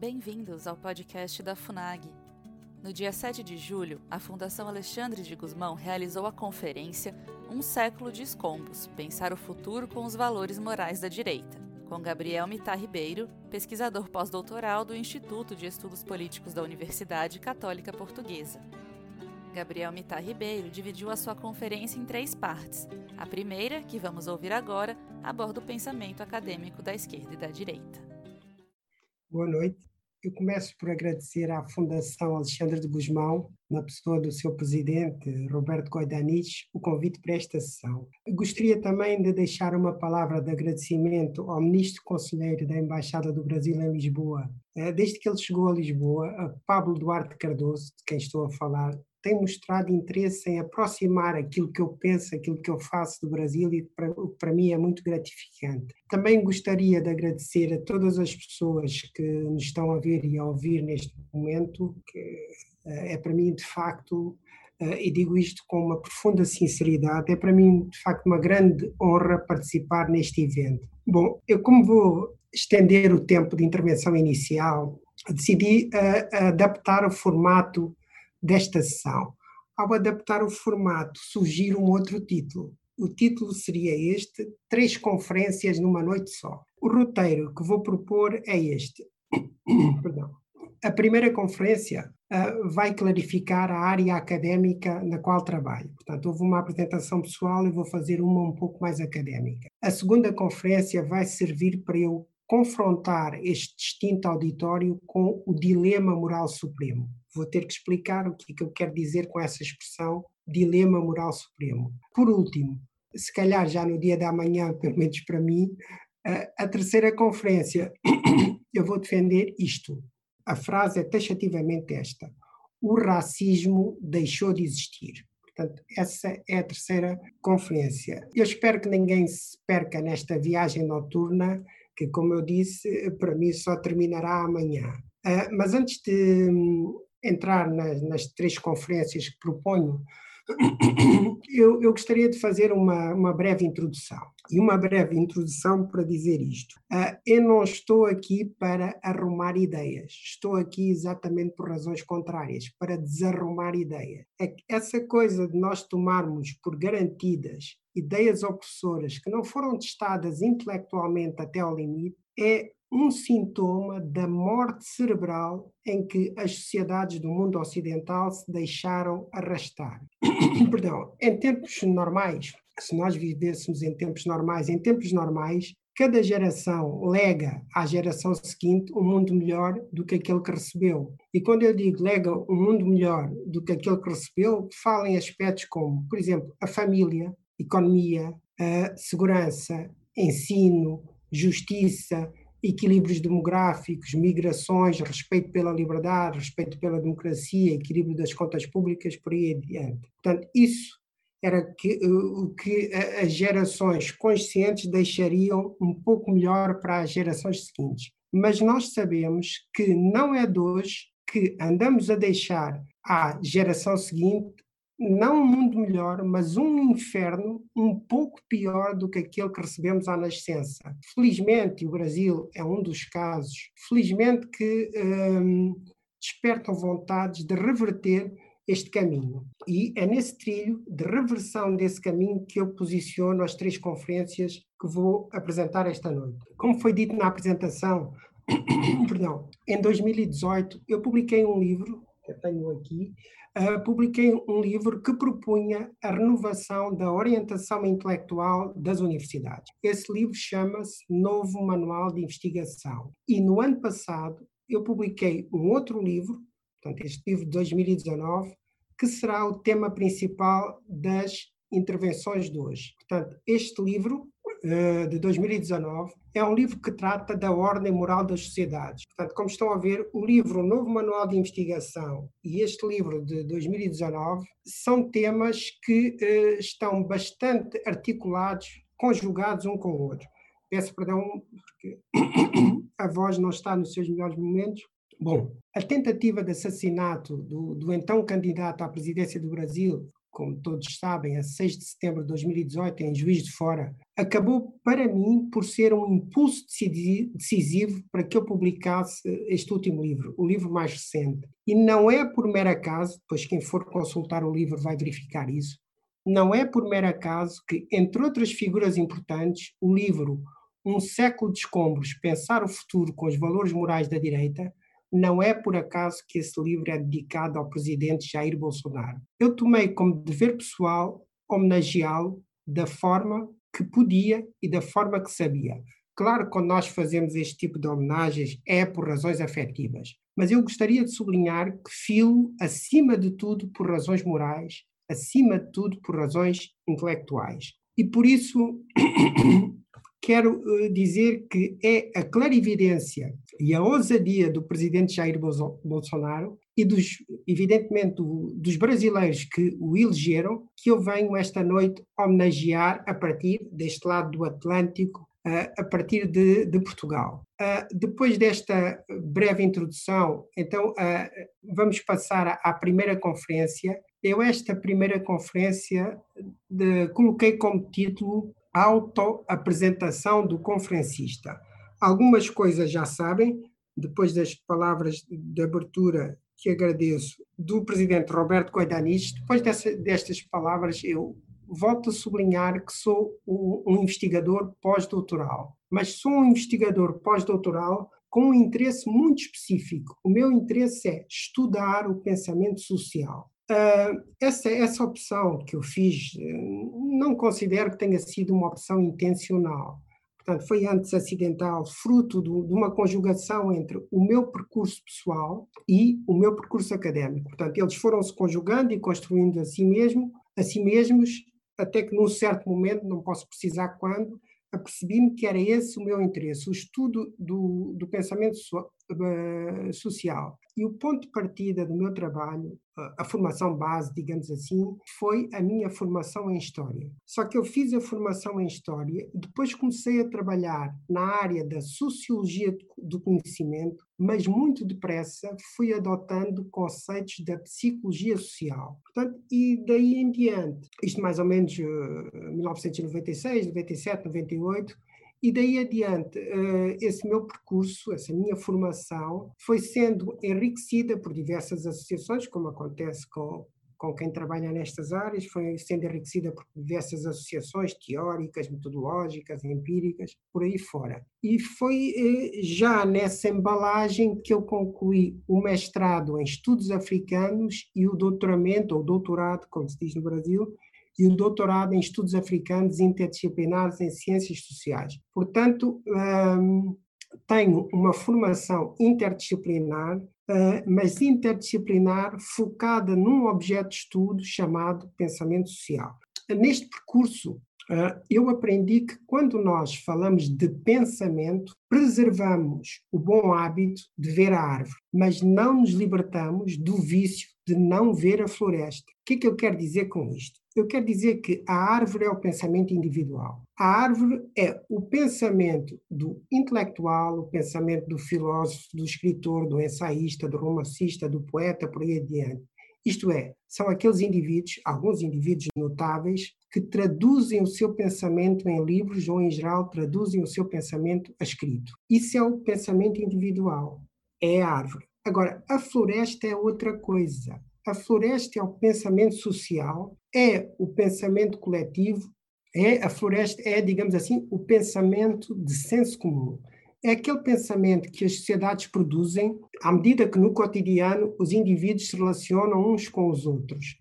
Bem-vindos ao podcast da FUNAG. No dia 7 de julho, a Fundação Alexandre de Gusmão realizou a conferência Um Século de Escombros Pensar o Futuro com os Valores Morais da Direita, com Gabriel Mitar Ribeiro, pesquisador pós-doutoral do Instituto de Estudos Políticos da Universidade Católica Portuguesa. Gabriel Mitar Ribeiro dividiu a sua conferência em três partes. A primeira, que vamos ouvir agora, aborda o pensamento acadêmico da esquerda e da direita. Boa noite. Eu começo por agradecer à Fundação Alexandre de Gusmão, na pessoa do seu presidente, Roberto Coidanich, o convite para esta sessão. Gostaria também de deixar uma palavra de agradecimento ao ministro conselheiro da Embaixada do Brasil em Lisboa. Eh, desde que ele chegou a Lisboa, Pablo Duarte Cardoso, de quem estou a falar, tem mostrado interesse em aproximar aquilo que eu penso, aquilo que eu faço do Brasil e para, para mim é muito gratificante. Também gostaria de agradecer a todas as pessoas que nos estão a ver e a ouvir neste momento, que eh, é para mim de facto, eh, e digo isto com uma profunda sinceridade, é para mim de facto uma grande honra participar neste evento. Bom, eu como vou estender o tempo de intervenção inicial, decidi uh, adaptar o formato desta sessão. Ao adaptar o formato, surgiu um outro título. O título seria este: Três conferências numa noite só. O roteiro que vou propor é este. Perdão. A primeira conferência uh, vai clarificar a área académica na qual trabalho. Portanto, houve uma apresentação pessoal e vou fazer uma um pouco mais académica. A segunda conferência vai servir para eu confrontar este distinto auditório com o dilema moral supremo. Vou ter que explicar o que, é que eu quero dizer com essa expressão dilema moral supremo. Por último, se calhar já no dia da manhã, pelo menos para mim, a terceira conferência, eu vou defender isto. A frase é taxativamente esta: o racismo deixou de existir. Portanto, essa é a terceira conferência. Eu espero que ninguém se perca nesta viagem noturna que, como eu disse, para mim só terminará amanhã. Uh, mas antes de um, entrar nas, nas, três conferências que proponho, eu, eu, gostaria de fazer uma, uma breve introdução. E uma breve introdução para dizer isto. Uh, eu não estou aqui para arrumar ideias, estou aqui exatamente por razões contrárias, para desarrumar ideias. É essa coisa de nós tomarmos por garantidas ideias opressoras que não foram testadas intelectualmente até ao limite, é um sintoma da morte cerebral em que as sociedades do mundo ocidental se deixaram arrastar. Perdão, em tempos normais, se nós vivêssemos em tempos normais, em tempos normais, cada geração lega à geração seguinte um mundo melhor do que aquele que recebeu. E quando eu digo lega um mundo melhor do que aquele que recebeu, falo em aspectos como, por exemplo, a família, economia, segurança, ensino, justiça, equilíbrios demográficos, migrações, respeito pela liberdade, respeito pela democracia, equilíbrio das contas públicas, por aí adiante. Portanto, isso era que, o que as gerações conscientes deixariam um pouco melhor para as gerações seguintes. Mas nós sabemos que não é de hoje que andamos a deixar à geração seguinte não um mundo melhor, mas um inferno um pouco pior do que aquele que recebemos à nascença. Felizmente, o Brasil é um dos casos, felizmente que hum, despertam vontades de reverter este caminho. E é nesse trilho de reversão desse caminho que eu posiciono as três conferências que vou apresentar esta noite. Como foi dito na apresentação, perdão, em 2018 eu publiquei um livro, tenho aqui, uh, publiquei um livro que propunha a renovação da orientação intelectual das universidades. Esse livro chama-se Novo Manual de Investigação. E no ano passado eu publiquei um outro livro, portanto, este livro de 2019, que será o tema principal das intervenções de hoje. Portanto, este livro de 2019, é um livro que trata da ordem moral das sociedades. Portanto, como estão a ver, o livro o Novo Manual de Investigação e este livro de 2019 são temas que uh, estão bastante articulados, conjugados um com o outro. Peço perdão porque a voz não está nos seus melhores momentos. Bom, a tentativa de assassinato do, do então candidato à presidência do Brasil, como todos sabem, a 6 de setembro de 2018, em Juiz de Fora, acabou para mim por ser um impulso decisivo para que eu publicasse este último livro, o livro mais recente. E não é por mero acaso, pois quem for consultar o livro vai verificar isso, não é por mero acaso que, entre outras figuras importantes, o livro Um século de escombros, pensar o futuro com os valores morais da direita, não é por acaso que esse livro é dedicado ao presidente Jair Bolsonaro. Eu tomei como dever pessoal homenageá-lo da forma que podia e da forma que sabia. Claro quando nós fazemos este tipo de homenagens é por razões afetivas, mas eu gostaria de sublinhar que filo, acima de tudo, por razões morais, acima de tudo, por razões intelectuais. E por isso quero eh, dizer que é a clarividência e a ousadia do presidente Jair Bolsonaro e dos, evidentemente, dos brasileiros que o elegeram, que eu venho esta noite homenagear a partir deste lado do Atlântico, a partir de, de Portugal. Depois desta breve introdução, então vamos passar à primeira conferência. Eu esta primeira conferência de, coloquei como título autoapresentação do conferencista. Algumas coisas já sabem, depois das palavras de abertura que agradeço do presidente Roberto Coidanis, depois dessa, destas palavras eu volto a sublinhar que sou um investigador pós-doutoral, mas sou um investigador pós-doutoral com um interesse muito específico. O meu interesse é estudar o pensamento social. Uh, essa, essa opção que eu fiz, não considero que tenha sido uma opção intencional. Portanto, foi antes acidental, fruto do, de uma conjugação entre o meu percurso pessoal e o meu percurso académico. Portanto, eles foram se conjugando e construindo a si mesmo, a si mesmos, até que num certo momento, não posso precisar quando, apercebi-me que era esse o meu interesse, o estudo do, do pensamento so, uh, social. E o ponto de partida do meu trabalho, a formação base, digamos assim, foi a minha formação em História. Só que eu fiz a formação em História, depois comecei a trabalhar na área da Sociologia do Conhecimento, mas muito depressa fui adotando conceitos da Psicologia Social. Portanto, e daí em diante, isto mais ou menos uh, 1996, 97, 98, e daí adiante, eh, esse meu percurso, essa minha formação, foi sendo enriquecida por diversas associações, como acontece com, com quem trabalha nestas áreas, foi sendo enriquecida por diversas associações teóricas, metodológicas, empíricas, por aí fora. E foi eh, já nessa embalagem que eu concluí o mestrado em estudos africanos e o doutoramento, ou doutorado, como se diz no Brasil, e um doutorado em estudos africanos interdisciplinares em ciências sociais. Portanto, hum, tenho uma formação interdisciplinar, hum, mas interdisciplinar focada num objeto de estudo chamado pensamento social. Neste percurso, eu aprendi que quando nós falamos de pensamento, preservamos o bom hábito de ver a árvore, mas não nos libertamos do vício de não ver a floresta. O que é que eu quero dizer com isto? Eu quero dizer que a árvore é o pensamento individual. A árvore é o pensamento do intelectual, o pensamento do filósofo, do escritor, do ensaísta, do romancista, do poeta, por aí adiante. Isto é, são aqueles indivíduos, alguns indivíduos notáveis, que traduzem o seu pensamento em livros ou, em geral, traduzem o seu pensamento a escrito. Isso é o pensamento individual, é a árvore. Agora, a floresta é outra coisa. A floresta é o pensamento social, é o pensamento coletivo, é a floresta é, digamos assim, o pensamento de senso comum. É aquele pensamento que as sociedades produzem à medida que no cotidiano os indivíduos se relacionam uns com os outros.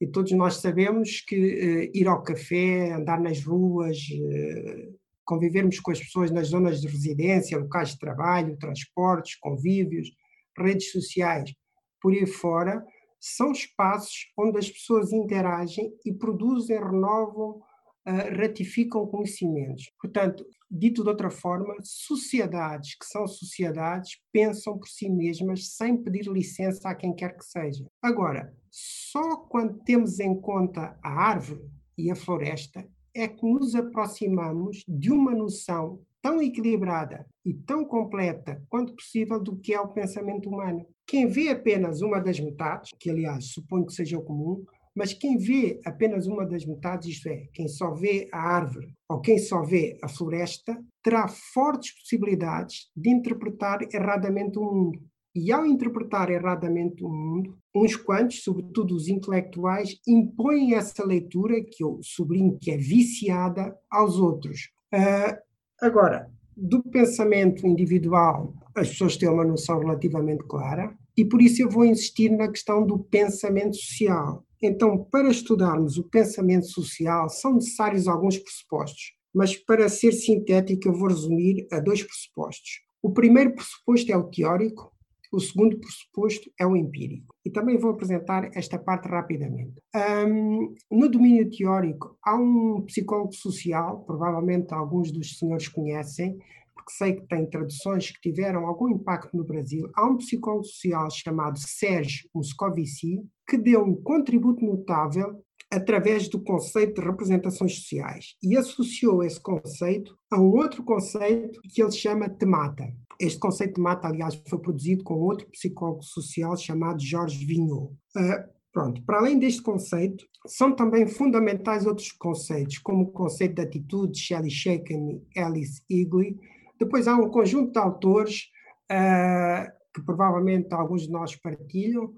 E todos nós sabemos que uh, ir ao café, andar nas ruas, uh, convivermos com as pessoas nas zonas de residência, locais de trabalho, transportes, convívios, redes sociais, por aí fora, são espaços onde as pessoas interagem e produzem, renovam, ratificam conhecimentos. Portanto, dito de outra forma, sociedades que são sociedades pensam por si mesmas sem pedir licença a quem quer que seja. Agora, só quando temos em conta a árvore e a floresta é que nos aproximamos de uma noção tão equilibrada e tão completa quanto possível do que é o pensamento humano. Quem vê apenas uma das metades, que aliás suponho que seja o comum, Mas quem vê apenas uma das metades, isto é, quem só vê a árvore ou quem só vê a floresta, terá fortes possibilidades de interpretar erradamente o mundo. E ao interpretar erradamente o mundo, uns quantos, sobretudo os intelectuais, impõem essa leitura, que eu sublinho que é viciada, aos outros. Uh, agora, do pensamento individual, as pessoas têm uma noção relativamente clara, e por isso eu vou insistir na questão do pensamento social. Então, para estudarmos o pensamento social, são necessários alguns pressupostos, mas para ser sintético, eu vou resumir a dois pressupostos. O primeiro pressuposto é o teórico, o segundo pressuposto é o empírico. E também vou apresentar esta parte rapidamente. Um, no domínio teórico, há um psicólogo social, provavelmente alguns dos senhores conhecem, porque sei que tem traduções que tiveram algum impacto no Brasil. Há um psicólogo social chamado Serge Moscovici, que deu um contributo notável através do conceito de representações sociais e associou esse conceito a um outro conceito que ele chama temata. Este conceito de mata, aliás, foi produzido com outro psicólogo social chamado Jorge Vignot. Uh, pronto, para além deste conceito, são também fundamentais outros conceitos, como o conceito de atitude, Shelley Shaken e Alice Eagley. Depois há um conjunto de autores uh, que provavelmente alguns de nós partilham,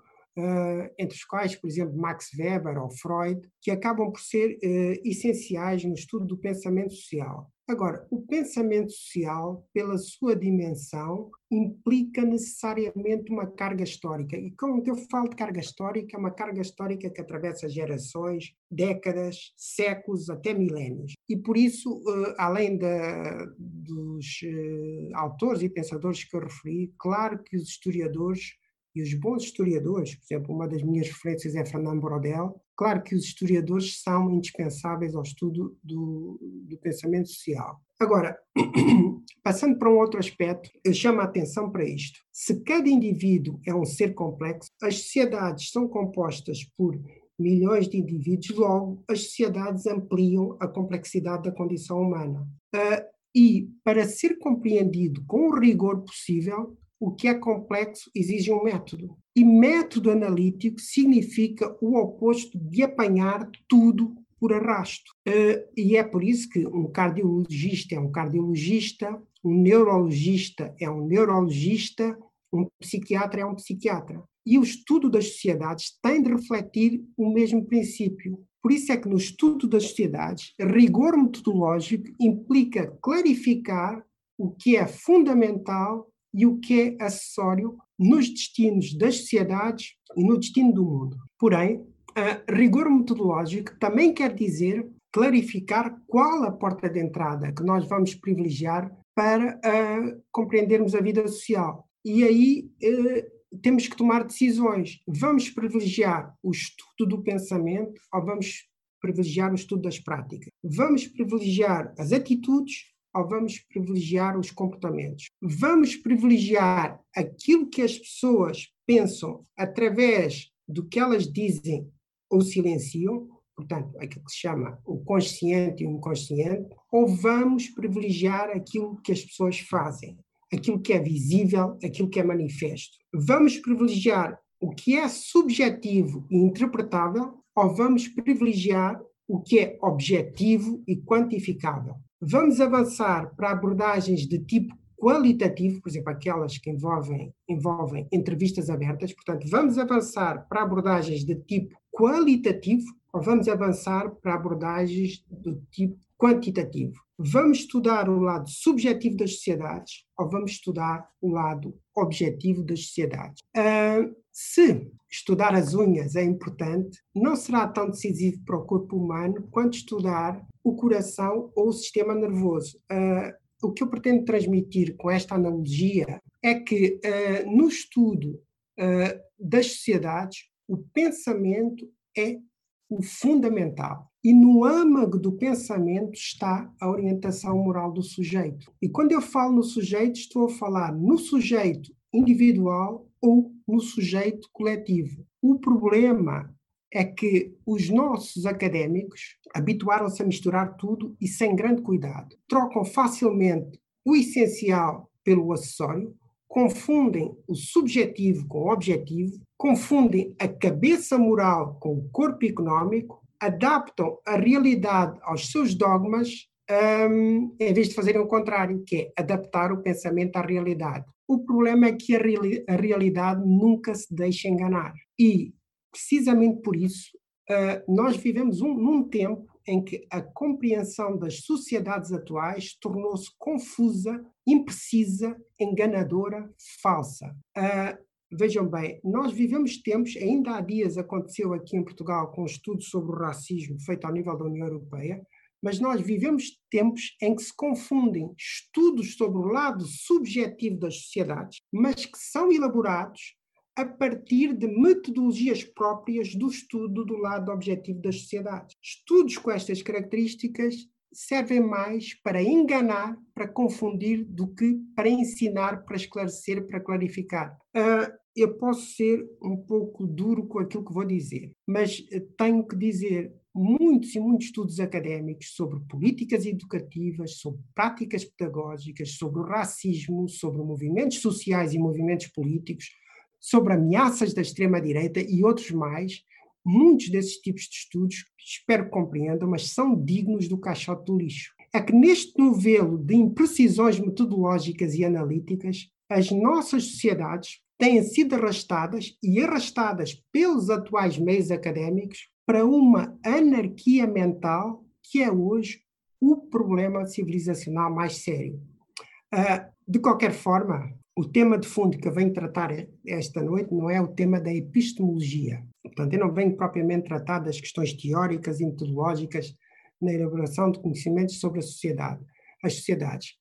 entre os quais, por exemplo, Max Weber ou Freud, que acabam por ser uh, essenciais no estudo do pensamento social. Agora, o pensamento social, pela sua dimensão, implica necessariamente uma carga histórica. E quando eu falo de carga histórica, é uma carga histórica que atravessa gerações, décadas, séculos, até milénios. E por isso, uh, além da, dos autores e pensadores que eu referi, claro que os historiadores e os bons historiadores, por exemplo, uma das minhas referências é Fernando Brodel, claro que os historiadores são indispensáveis ao estudo do, do pensamento social. Agora, passando para um outro aspecto, eu chamo a atenção para isto. Se cada indivíduo é um ser complexo, as sociedades são compostas por milhões de indivíduos, logo as sociedades ampliam a complexidade da condição humana. Uh, e, para ser compreendido com o rigor possível, o que é complexo exige um método. E método analítico significa o oposto de apanhar tudo por arrasto. Uh, e é por isso que um cardiologista é um cardiologista, um neurologista é um neurologista, um psiquiatra é um psiquiatra. E o estudo das sociedades tem de refletir o mesmo princípio. Por isso é que no estudo das sociedades, rigor metodológico implica clarificar o que é fundamental e o que é acessório nos destinos das sociedades e no destino do mundo. Porém, rigor metodológico também quer dizer clarificar qual a porta de entrada que nós vamos privilegiar para uh, compreendermos a vida social. E aí uh, temos que tomar decisões. Vamos privilegiar o estudo do pensamento ou vamos privilegiar o estudo das práticas? Vamos privilegiar as atitudes ou vamos privilegiar os comportamentos? Vamos privilegiar aquilo que as pessoas pensam através do que elas dizem ou silenciam, portanto, aquilo que se chama o consciente e o inconsciente, ou vamos privilegiar aquilo que as pessoas fazem, aquilo que é visível, aquilo que é manifesto? Vamos privilegiar o que é subjetivo e interpretável, ou vamos privilegiar o que é objetivo e quantificável? Vamos avançar para abordagens de tipo qualitativo, por exemplo, aquelas que envolvem, envolvem entrevistas abertas. Portanto, vamos avançar para abordagens de tipo qualitativo ou vamos avançar para abordagens do tipo quantitativo? Vamos estudar o lado subjetivo das sociedades ou vamos estudar o lado objetivo das sociedades? Uh, se estudar as unhas é importante, não será tão decisivo para o corpo humano quanto estudar o coração ou o sistema nervoso. Uh, o que eu pretendo transmitir com esta analogia é que, uh, no estudo uh, das sociedades, o pensamento é o fundamental. E no âmago do pensamento está a orientação moral do sujeito. E quando eu falo no sujeito, estou a falar no sujeito individual ou no sujeito coletivo. O problema é que os nossos académicos habituaram-se a misturar tudo e sem grande cuidado. Trocam facilmente o essencial pelo acessório, confundem o subjetivo com o objetivo, confundem a cabeça moral com o corpo económico, adaptam a realidade aos seus dogmas, um, em vez de fazerem o contrário, que é adaptar o pensamento à realidade. O problema é que a, reali a realidade nunca se deixa enganar. E, precisamente por isso, uh, nós vivemos um, num tempo em que a compreensão das sociedades atuais tornou-se confusa, imprecisa, enganadora, falsa. Uh, vejam bem, nós vivemos tempos, ainda há dias aconteceu aqui em Portugal com um estudo sobre o racismo feito ao nível da União Europeia, mas nós vivemos tempos em que se confundem estudos sobre o lado subjetivo das sociedades, mas que são elaborados a partir de metodologias próprias do estudo do lado objetivo das sociedades. Estudos com estas características servem mais para enganar, para confundir, do que para ensinar, para esclarecer, para clarificar. Uh, eu posso ser um pouco duro com aquilo que vou dizer, mas tenho que dizer muitos e muitos estudos académicos sobre políticas educativas, sobre práticas pedagógicas, sobre o racismo, sobre movimentos sociais e movimentos políticos, sobre ameaças da extrema-direita e outros mais. Muitos desses tipos de estudos, espero que compreendam, mas são dignos do caixote do lixo. É que neste novelo de imprecisões metodológicas e analíticas, as nossas sociedades têm sido arrastadas e arrastadas pelos atuais meios académicos para uma anarquia mental que é hoje o problema civilizacional mais sério. Uh, de qualquer forma, o tema de fundo que eu venho tratar esta noite não é o tema da epistemologia. Portanto, eu não venho propriamente tratar das questões teóricas e metodológicas na elaboração de conhecimentos sobre a sociedade, as sociedades.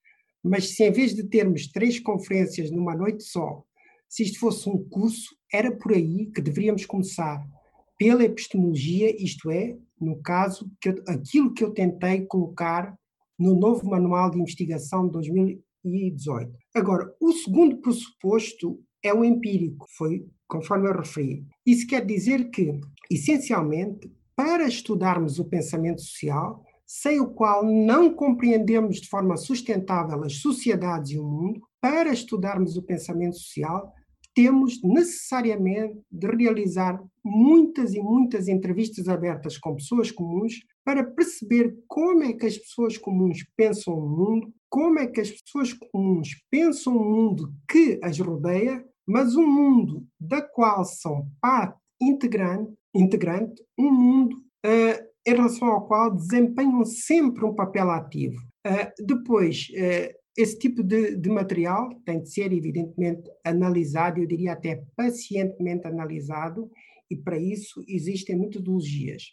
Mas se em vez de termos três conferências numa noite só, se isto fosse um curso, era por aí que deveríamos começar pela epistemologia, isto é, no caso, que eu, aquilo que eu tentei colocar no novo Manual de Investigação de 2018. Agora, o segundo pressuposto é o empírico, foi conforme eu referi. Isso quer dizer que, essencialmente, para estudarmos o pensamento social, sem o qual não compreendemos de forma sustentável as sociedades e o mundo, para estudarmos o pensamento social, temos necessariamente de realizar muitas e muitas entrevistas abertas com pessoas comuns para perceber como é que as pessoas comuns pensam o mundo, como é que as pessoas comuns pensam o mundo que as rodeia, mas um mundo da qual são parte integrante, integrante um mundo uh, em relação ao qual desempenham sempre um papel ativo. Uh, depois, uh, esse tipo de, de, material tem de ser, evidentemente, analisado, eu diria até pacientemente analisado, e para isso existem metodologias.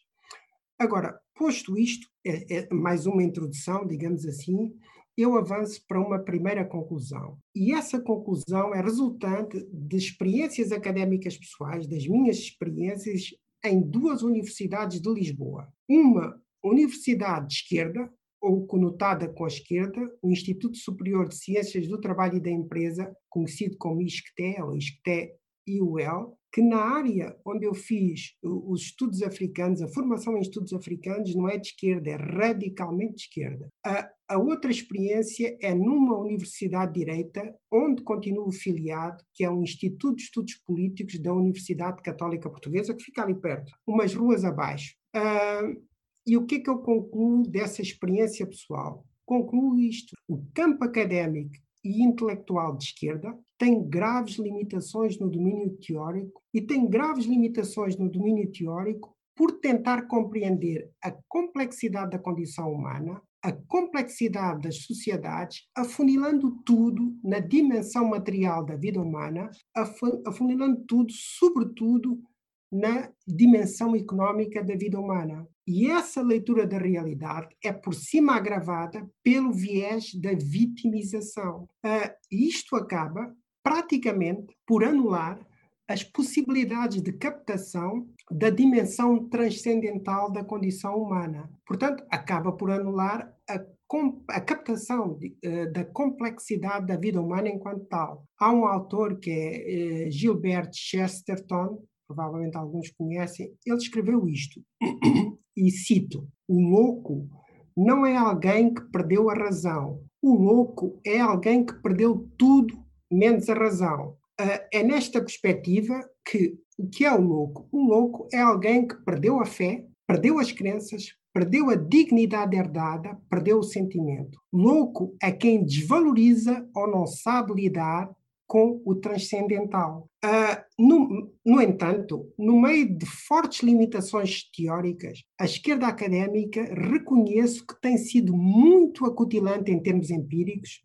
Agora, posto isto, é, é mais uma introdução, digamos assim, eu avanço para uma primeira conclusão. E essa conclusão é resultante de experiências académicas pessoais, das minhas experiências em duas universidades de Lisboa. Uma universidade de esquerda, ou conotada com a esquerda, o Instituto Superior de Ciências do Trabalho e da Empresa, conhecido como ISCTE ou ISCTE-IUL, que na área onde eu fiz os estudos africanos, a formação em estudos africanos não é de esquerda, é radicalmente de esquerda. A, a outra experiência é numa universidade direita, onde continuo filiado, que é o Instituto de Estudos Políticos da Universidade Católica Portuguesa, que fica ali perto, umas ruas abaixo. Uh, e o que é que eu concluo dessa experiência pessoal? Concluo isto: o campo académico e intelectual de esquerda tem graves limitações no domínio teórico e tem graves limitações no domínio teórico por tentar compreender a complexidade da condição humana, a complexidade das sociedades, afunilando tudo na dimensão material da vida humana, afunilando tudo, sobretudo, na dimensão económica da vida humana. E essa leitura da realidade é por cima agravada pelo viés da vitimização. Uh, isto acaba praticamente por anular as possibilidades de captação da dimensão transcendental da condição humana. Portanto, acaba por anular a, a captação de, uh, da complexidade da vida humana enquanto tal. Há um autor que é uh, Gilbert Chesterton, provavelmente alguns conhecem, ele escreveu isto, e cito: O louco não é alguém que perdeu a razão, o louco é alguém que perdeu tudo menos a razão. Uh, é nesta perspectiva que o que é o louco? O louco é alguém que perdeu a fé, perdeu as crenças, perdeu a dignidade herdada, perdeu o sentimento. Louco é quem desvaloriza ou não sabe lidar com o transcendental. Uh, no, no, entanto, no meio de fortes limitações teóricas, a esquerda académica reconhece que tem sido muito acutilante em termos empíricos,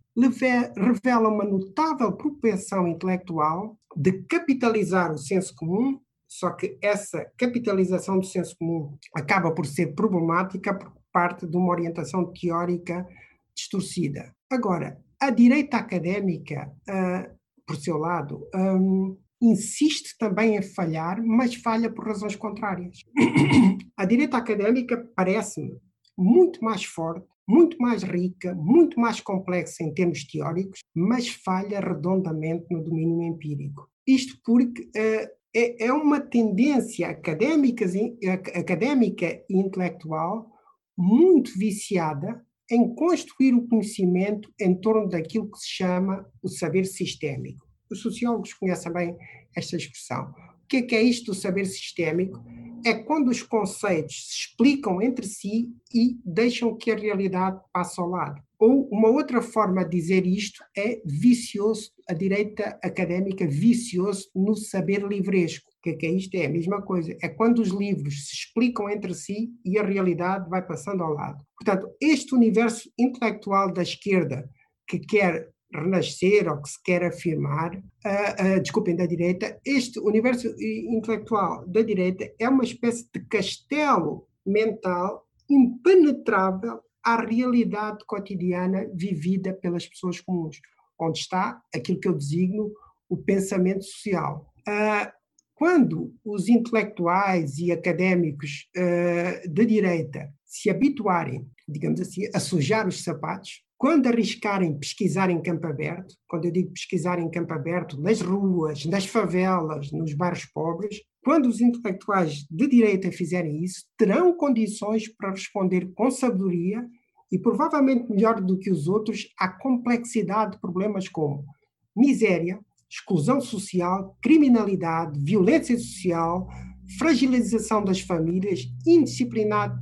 revela uma notável propensão intelectual de capitalizar o senso comum, só que essa capitalização do senso comum acaba por ser problemática por parte de uma orientação teórica distorcida. Agora, a direita académica uh, por seu lado, um, insiste também em falhar, mas falha por razões contrárias. A direita académica parece-me muito mais forte, muito mais rica, muito mais complexa em termos teóricos, mas falha redondamente no domínio empírico. Isto porque uh, é, é, uma tendência académica, académica e intelectual muito viciada em construir o conhecimento em torno daquilo que se chama o saber sistémico. Os sociólogos conhecem bem esta expressão. O que é, que é isto do saber sistémico? É quando os conceitos se explicam entre si e deixam que a realidade passe ao lado. Ou uma outra forma de dizer isto é vicioso, a direita académica vicioso no saber livresco. Que é isto? É a mesma coisa. É quando os livros se explicam entre si e a realidade vai passando ao lado. Portanto, este universo intelectual da esquerda que quer renascer ou que se quer afirmar, uh, uh, desculpem, da direita, este universo intelectual da direita é uma espécie de castelo mental impenetrável à realidade cotidiana vivida pelas pessoas comuns, onde está aquilo que eu designo o pensamento social. Uh, quando os intelectuais e académicos uh, de direita se habituarem, digamos assim, a sujar os sapatos, quando arriscarem pesquisar em campo aberto, quando eu digo pesquisar em campo aberto, nas ruas, nas favelas, nos bairros pobres, quando os intelectuais de direita fizerem isso, terão condições para responder com sabedoria e provavelmente melhor do que os outros à complexidade de problemas como miséria, exclusão social, criminalidade, violência social, fragilização das famílias, indisciplina,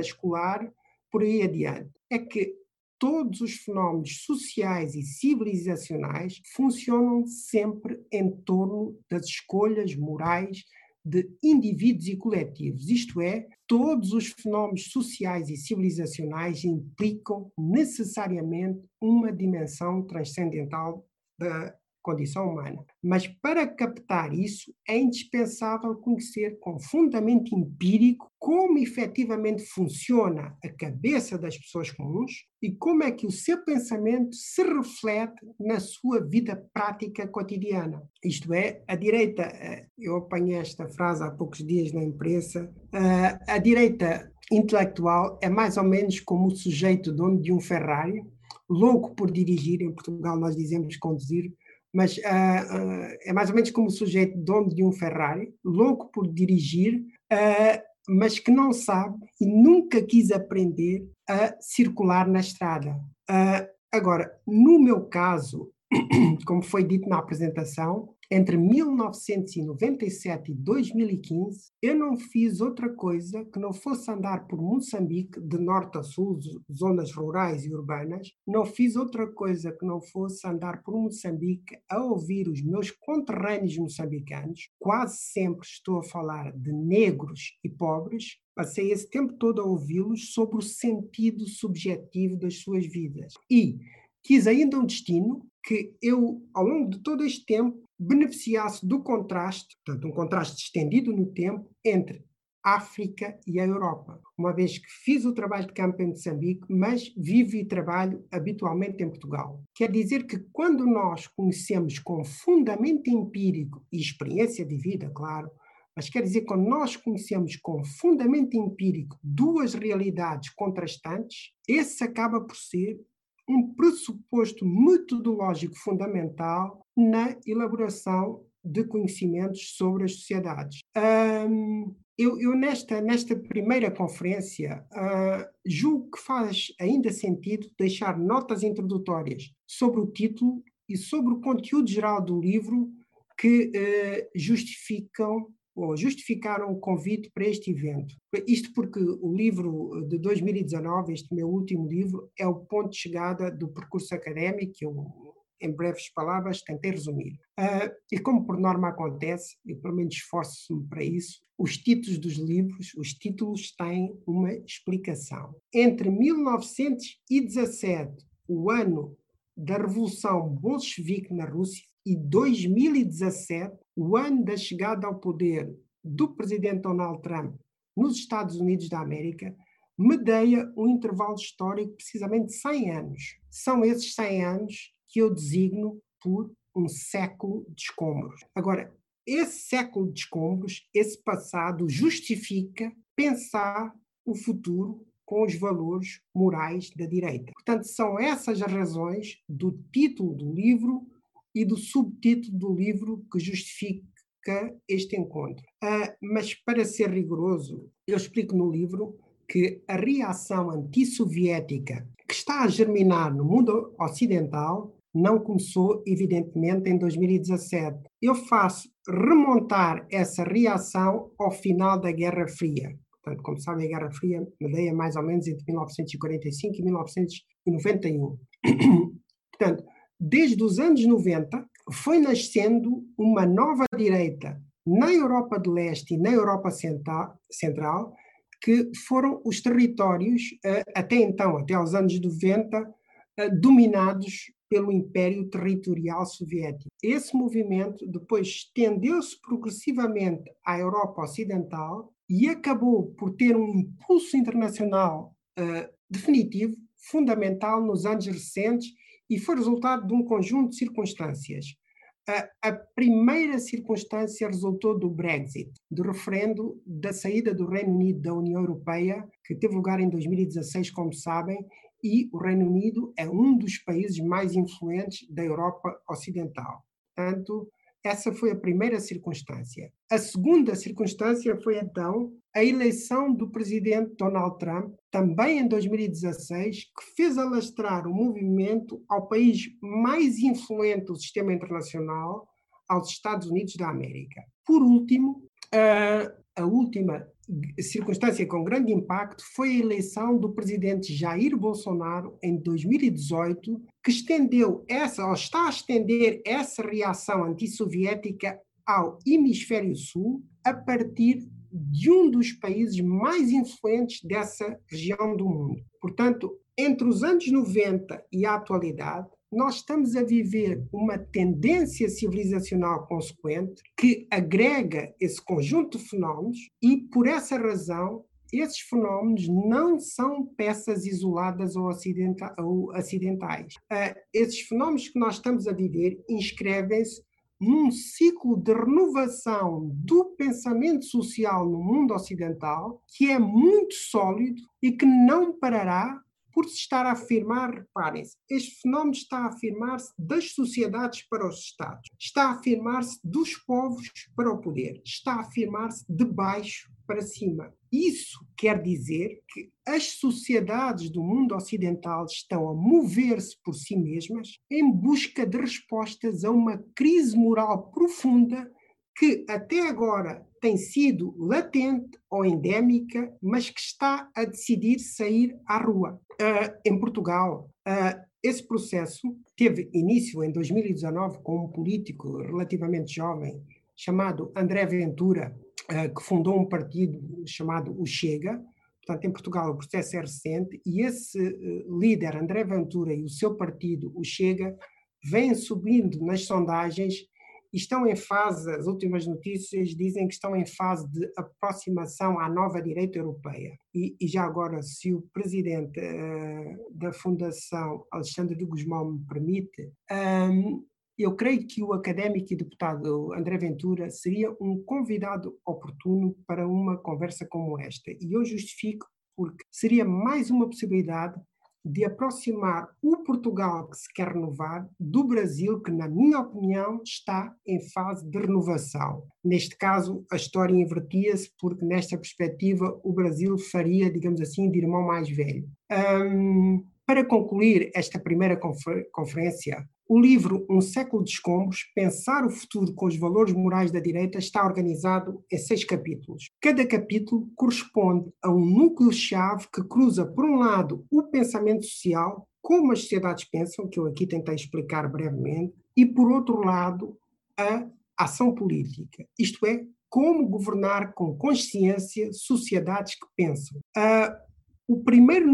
escolar, por aí adiante. É que todos os fenómenos sociais e civilizacionais funcionam sempre em torno das escolhas morais de indivíduos e coletivos, isto é, todos os fenómenos sociais e civilizacionais implicam necessariamente uma dimensão transcendental da condição humana. Mas para captar isso é indispensável conhecer com fundamento empírico como efetivamente funciona a cabeça das pessoas comuns e como é que o seu pensamento se reflete na sua vida prática cotidiana. Isto é, a direita, eh, eu apanhei esta frase há poucos dias na imprensa, eh, a direita intelectual é mais ou menos como o sujeito dono de um Ferrari, louco por dirigir, em Portugal nós dizemos conduzir, mas uh, uh, é mais ou menos como o sujeito dono de um Ferrari, louco por dirigir, uh, mas que não sabe e nunca quis aprender a circular na estrada. agora, no meu caso, como foi dito na apresentação, entre 1997 e 2015, eu não fiz outra coisa que não fosse andar por Moçambique, de norte a sul, zonas rurais e urbanas, não fiz outra coisa que não fosse andar por Moçambique a ouvir os meus conterrâneos moçambicanos. Quase sempre estou a falar de negros e pobres, Passei esse tempo todo a ouvi-los sobre o sentido subjetivo das suas vidas. E quis ainda um destino que eu, ao longo de todo este tempo, beneficiasse do contraste, portanto, um contraste estendido no tempo, entre África e a Europa, uma vez que fiz o trabalho de campo em Moçambique, mas vivo e trabalho habitualmente em Portugal. Quer dizer que quando nós conhecemos com fundamento empírico e experiência de vida, claro, mas quer dizer quando nós conhecemos com fundamento empírico duas realidades contrastantes, esse acaba por ser um pressuposto metodológico fundamental na elaboração de conhecimentos sobre as sociedades. Um, eu, eu, nesta, nesta primeira conferência uh, julgo que faz ainda sentido deixar notas introdutórias sobre o título e sobre o conteúdo geral do livro que eh, justificam ou justificaram o convite para este evento. Isto porque o livro de 2019, este meu último livro, é o ponto de chegada do percurso académico eu, em breves palavras, tentei resumir. Uh, e como por norma acontece, e pelo menos esforço-me para isso, os títulos dos livros, os títulos têm uma explicação. Entre 1917, o ano da Revolução Bolchevique na Rússia, e 2017, o ano da chegada ao poder do presidente Donald Trump nos Estados Unidos da América, medeia um intervalo histórico precisamente de 100 anos. São esses 100 anos que eu designo por um século de escombros. Agora, esse século de escombros, esse passado, justifica pensar o futuro com os valores morais da direita. Portanto, são essas as razões do título do livro e do subtítulo do livro que justifica este encontro. Uh, mas, para ser rigoroso, eu explico no livro que a reação antissoviética que está a germinar no mundo ocidental não começou, evidentemente, em 2017. Eu faço remontar essa reação ao final da Guerra Fria. Portanto, como sabem, a Guerra Fria medeia mais ou menos entre 1945 e 1991. Portanto, desde os anos 90, foi nascendo uma nova direita na Europa do Leste e na Europa Central, que foram os territórios, eh, até então, até aos anos 90, eh, dominados pelo Império Territorial Soviético. Esse movimento depois estendeu-se progressivamente à Europa Ocidental e acabou por ter um impulso internacional uh, definitivo, fundamental nos anos recentes e foi resultado de um conjunto de circunstâncias. A, a, primeira circunstância resultou do Brexit, do referendo da saída do Reino Unido da União Europeia, que teve lugar em 2016, como sabem, e o Reino Unido é um dos países mais influentes da Europa Ocidental. Portanto, essa foi a primeira circunstância. A segunda circunstância foi então a eleição do presidente Donald Trump, também em 2016, que fez alastrar o movimento ao país mais influente do sistema internacional, aos Estados Unidos da América. Por último, a última circunstância com grande impacto foi a eleição do presidente Jair Bolsonaro em 2018, que estendeu essa, ou está a estender essa reação antissoviética ao hemisfério sul a partir de um dos países mais influentes dessa região do mundo. Portanto, entre os anos 90 e a atualidade, nós estamos a viver uma tendência civilizacional consequente que agrega esse conjunto de fenómenos e, por essa razão, esses fenómenos não são peças isoladas ou, acidentais. Uh, esses fenómenos que nós estamos a viver inscrevem-se num ciclo de renovação do pensamento social no mundo ocidental que é muito sólido e que não parará por se estar a afirmar, reparem-se, este fenómeno está a afirmar-se das sociedades para os Estados, está a afirmar-se dos povos para o poder, está a afirmar-se de baixo para cima. Isso quer dizer que as sociedades do mundo ocidental estão a mover-se por si mesmas em busca de respostas a uma crise moral profunda que até agora tem sido latente ou endémica, mas que está a decidir sair à rua. Uh, em Portugal, uh, esse processo teve início em 2019 com um político relativamente jovem chamado André Ventura, uh, que fundou um partido chamado o Chega. Portanto, em Portugal o processo é recente e esse líder, André Ventura, e o seu partido, o Chega, vêm subindo nas sondagens estão em fase, as últimas notícias dizem que estão em fase de aproximação à nova direita europeia. E, e já agora, se o presidente uh, da Fundação, Alexandre de Guzmão, me permite, um, ehm, eu creio que o académico e deputado André Ventura seria um convidado oportuno para uma conversa como esta. E eu justifico porque seria mais uma possibilidade de aproximar o Portugal que se quer renovar do Brasil, que, na minha opinião, está em fase de renovação. Neste caso, a história invertia-se, porque, nesta perspectiva, o Brasil faria, digamos assim, de irmão mais velho. Um, para concluir esta primeira confer conferência, O livro Um Século de Escombros, Pensar o Futuro com os Valores Morais da Direita, está organizado em seis capítulos. Cada capítulo corresponde a um núcleo-chave que cruza, por um lado, o pensamento social, como as sociedades pensam, que eu aqui tentei explicar brevemente, e, por outro lado, a ação política, isto é, como governar com consciência sociedades que pensam. Uh, o primeiro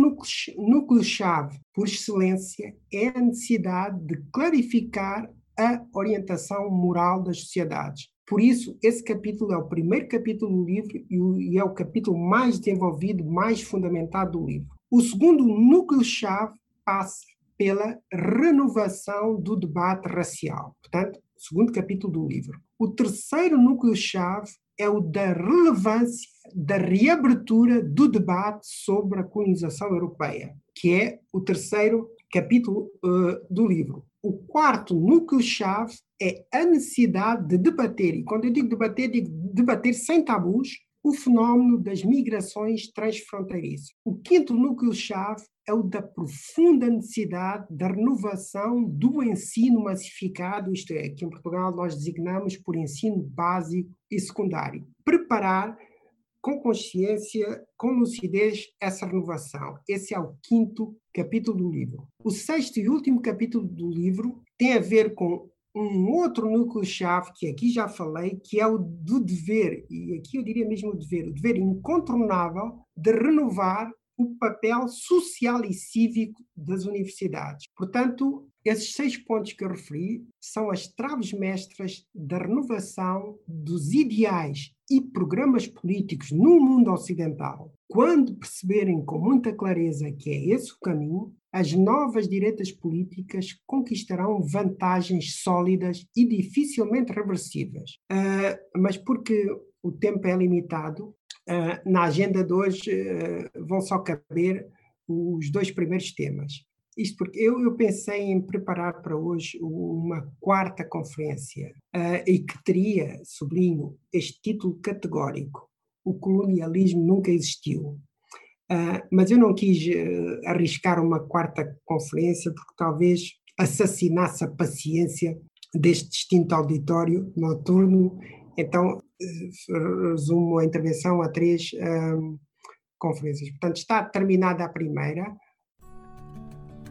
núcleo-chave, por excelência, é a necessidade de clarificar a orientação moral das sociedades. Por isso, esse capítulo é o primeiro capítulo do livro e é o capítulo mais desenvolvido, mais fundamentado do livro. O segundo núcleo-chave passa pela renovação do debate racial. Portanto, segundo capítulo do livro. O terceiro núcleo-chave é o da relevância da reabertura do debate sobre a colonização europeia, que é o terceiro capítulo uh, do livro. O quarto núcleo-chave é a necessidade de debater, e quando eu digo debater, digo debater sem tabus, o fenómeno das migrações transfronteiriças. O quinto núcleo-chave é o da profunda necessidade da renovação do ensino massificado, isto é, que em Portugal nós designamos por ensino básico e secundário. Preparar com consciência, com lucidez, essa renovação. Esse é o quinto capítulo do livro. O sexto e último capítulo do livro tem a ver com um outro núcleo-chave que aqui já falei, que é o do dever, e aqui eu diria mesmo o dever, o dever incontornável de renovar o papel social e cívico das universidades. Portanto, esses seis pontos que eu referi são as traves mestras da renovação dos ideais e programas políticos no mundo ocidental. Quando perceberem com muita clareza que é esse o caminho, as novas direitas políticas conquistarão vantagens sólidas e dificilmente reversíveis. Uh, mas porque o tempo é limitado, uh, na agenda de hoje uh, vão só caber os dois primeiros temas. Isto porque eu, eu pensei em preparar para hoje uma quarta conferência e que teria, sublinho, este título categórico: O colonialismo nunca existiu. Uh, mas eu não quis uh, arriscar uma quarta conferência porque talvez assassinasse a paciência deste distinto auditório noturno. Então, uh, resumo a intervenção a três conferências. Portanto, está terminada a primeira.